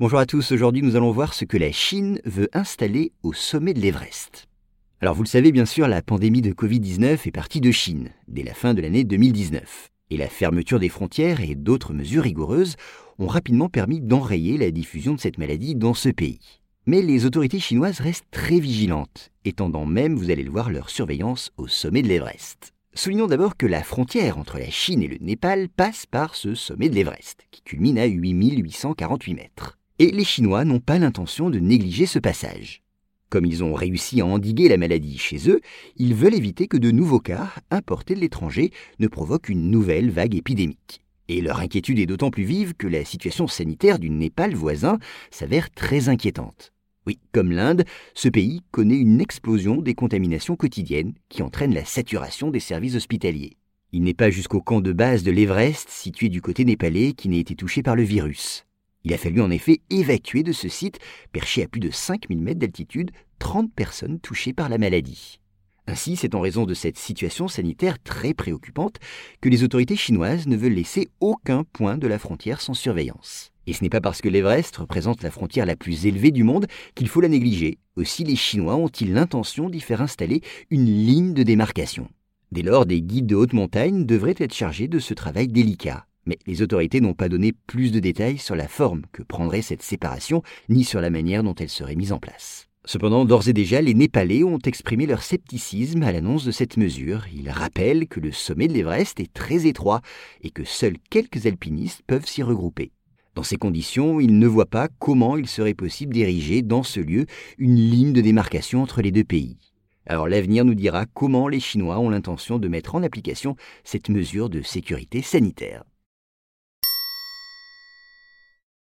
Bonjour à tous, aujourd'hui nous allons voir ce que la Chine veut installer au sommet de l'Everest. Alors vous le savez bien sûr, la pandémie de Covid-19 est partie de Chine dès la fin de l'année 2019. Et la fermeture des frontières et d'autres mesures rigoureuses ont rapidement permis d'enrayer la diffusion de cette maladie dans ce pays. Mais les autorités chinoises restent très vigilantes, étendant même, vous allez le voir, leur surveillance au sommet de l'Everest. Soulignons d'abord que la frontière entre la Chine et le Népal passe par ce sommet de l'Everest, qui culmine à 8848 mètres. Et les Chinois n'ont pas l'intention de négliger ce passage. Comme ils ont réussi à endiguer la maladie chez eux, ils veulent éviter que de nouveaux cas, importés de l'étranger, ne provoquent une nouvelle vague épidémique. Et leur inquiétude est d'autant plus vive que la situation sanitaire du Népal voisin s'avère très inquiétante. Oui, comme l'Inde, ce pays connaît une explosion des contaminations quotidiennes qui entraîne la saturation des services hospitaliers. Il n'est pas jusqu'au camp de base de l'Everest, situé du côté népalais, qui n'ait été touché par le virus. Il a fallu en effet évacuer de ce site, perché à plus de 5000 mètres d'altitude, 30 personnes touchées par la maladie. Ainsi, c'est en raison de cette situation sanitaire très préoccupante que les autorités chinoises ne veulent laisser aucun point de la frontière sans surveillance. Et ce n'est pas parce que l'Everest représente la frontière la plus élevée du monde qu'il faut la négliger. Aussi, les Chinois ont-ils l'intention d'y faire installer une ligne de démarcation. Dès lors, des guides de haute montagne devraient être chargés de ce travail délicat. Mais les autorités n'ont pas donné plus de détails sur la forme que prendrait cette séparation, ni sur la manière dont elle serait mise en place. Cependant, d'ores et déjà, les Népalais ont exprimé leur scepticisme à l'annonce de cette mesure. Ils rappellent que le sommet de l'Everest est très étroit et que seuls quelques alpinistes peuvent s'y regrouper. Dans ces conditions, ils ne voient pas comment il serait possible d'ériger dans ce lieu une ligne de démarcation entre les deux pays. Alors l'avenir nous dira comment les Chinois ont l'intention de mettre en application cette mesure de sécurité sanitaire.